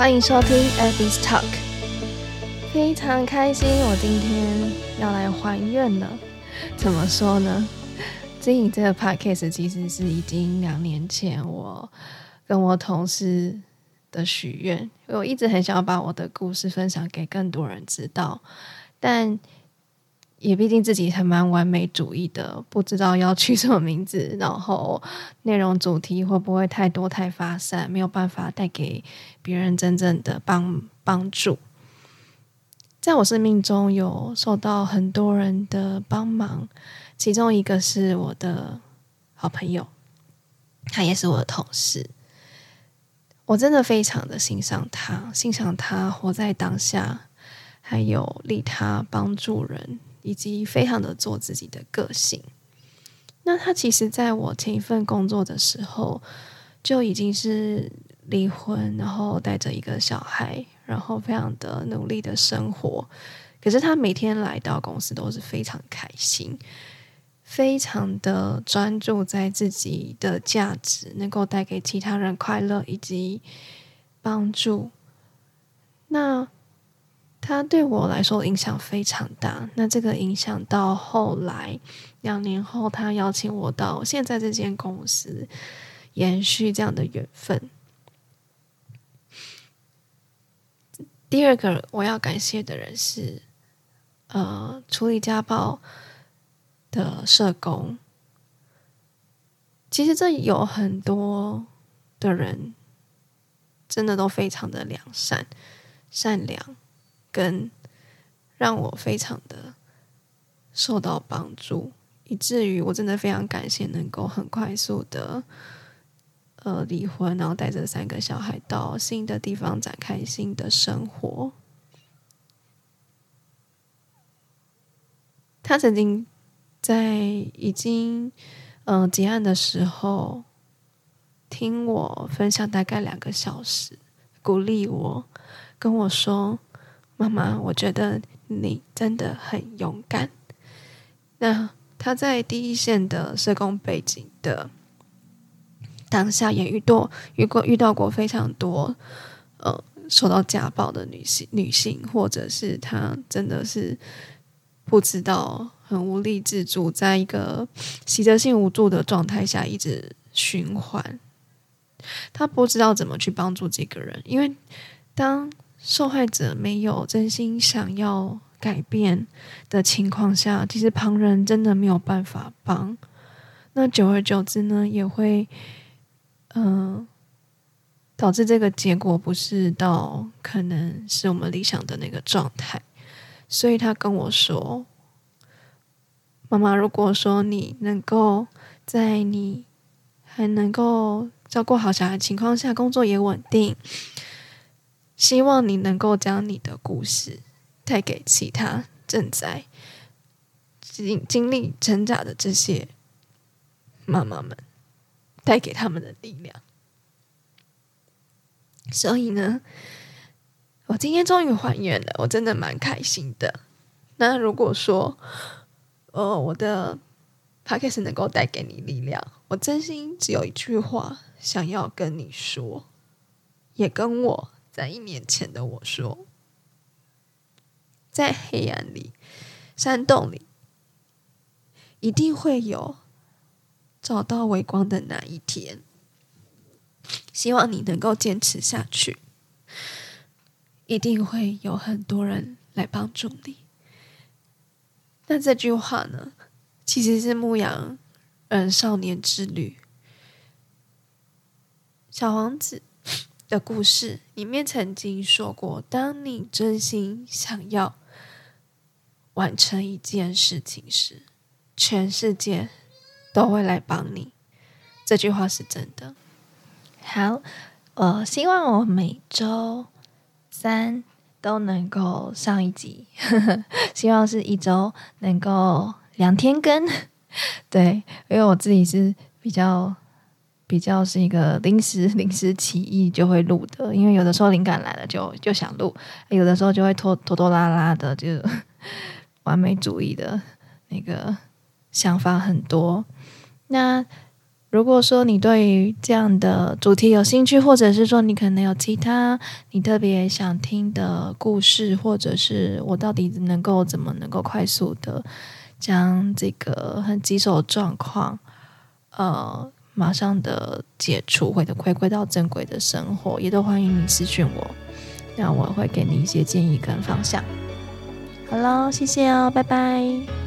欢迎收听 Abby's Talk，非常开心，我今天要来还愿了。怎么说呢？经营这个 podcast 其实是已经两年前我跟我同事的许愿，因为我一直很想要把我的故事分享给更多人知道，但也毕竟自己还蛮完美主义的，不知道要取什么名字，然后内容主题会不会太多太发散，没有办法带给别人真正的帮帮助。在我生命中有受到很多人的帮忙，其中一个是我的好朋友，他也是我的同事，我真的非常的欣赏他，欣赏他活在当下，还有利他帮助人。以及非常的做自己的个性。那他其实在我前一份工作的时候就已经是离婚，然后带着一个小孩，然后非常的努力的生活。可是他每天来到公司都是非常开心，非常的专注在自己的价值，能够带给其他人快乐以及帮助。那。他对我来说影响非常大。那这个影响到后来两年后，他邀请我到现在这间公司延续这样的缘分。第二个我要感谢的人是，呃，处理家暴的社工。其实这有很多的人，真的都非常的良善、善良。跟让我非常的受到帮助，以至于我真的非常感谢能够很快速的呃离婚，然后带着三个小孩到新的地方展开新的生活。他曾经在已经嗯、呃、结案的时候，听我分享大概两个小时，鼓励我，跟我说。妈妈，我觉得你真的很勇敢。那他在第一线的社工背景的当下，也遇到遇过遇到过非常多呃受到家暴的女性女性，或者是她真的是不知道很无力自主，在一个习得性无助的状态下一直循环。他不知道怎么去帮助这个人，因为当。受害者没有真心想要改变的情况下，其实旁人真的没有办法帮。那久而久之呢，也会嗯、导致这个结果不是到可能是我们理想的那个状态。所以他跟我说：“妈妈，如果说你能够在你还能够照顾好小孩的情况下，工作也稳定。”希望你能够将你的故事带给其他正在经经历挣扎的这些妈妈们，带给他们的力量。所以呢，我今天终于还原了，我真的蛮开心的。那如果说，呃，我的 podcast 能够带给你力量，我真心只有一句话想要跟你说，也跟我。在一年前的我说，在黑暗里、山洞里，一定会有找到微光的那一天。希望你能够坚持下去，一定会有很多人来帮助你。那这句话呢，其实是牧羊人少年之旅，小王子。的故事里面曾经说过：“当你真心想要完成一件事情时，全世界都会来帮你。”这句话是真的。好，我希望我每周三都能够上一集，希望是一周能够两天更。对，因为我自己是比较。比较是一个临时临时起意就会录的，因为有的时候灵感来了就就想录，有的时候就会拖拖拖拉拉的，就完美主义的那个想法很多。那如果说你对这样的主题有兴趣，或者是说你可能有其他你特别想听的故事，或者是我到底能够怎么能够快速的将这个很棘手状况，呃，马上的解除，或者回归到正轨的生活，也都欢迎你私讯我，那我会给你一些建议跟方向。好了，谢谢哦，拜拜。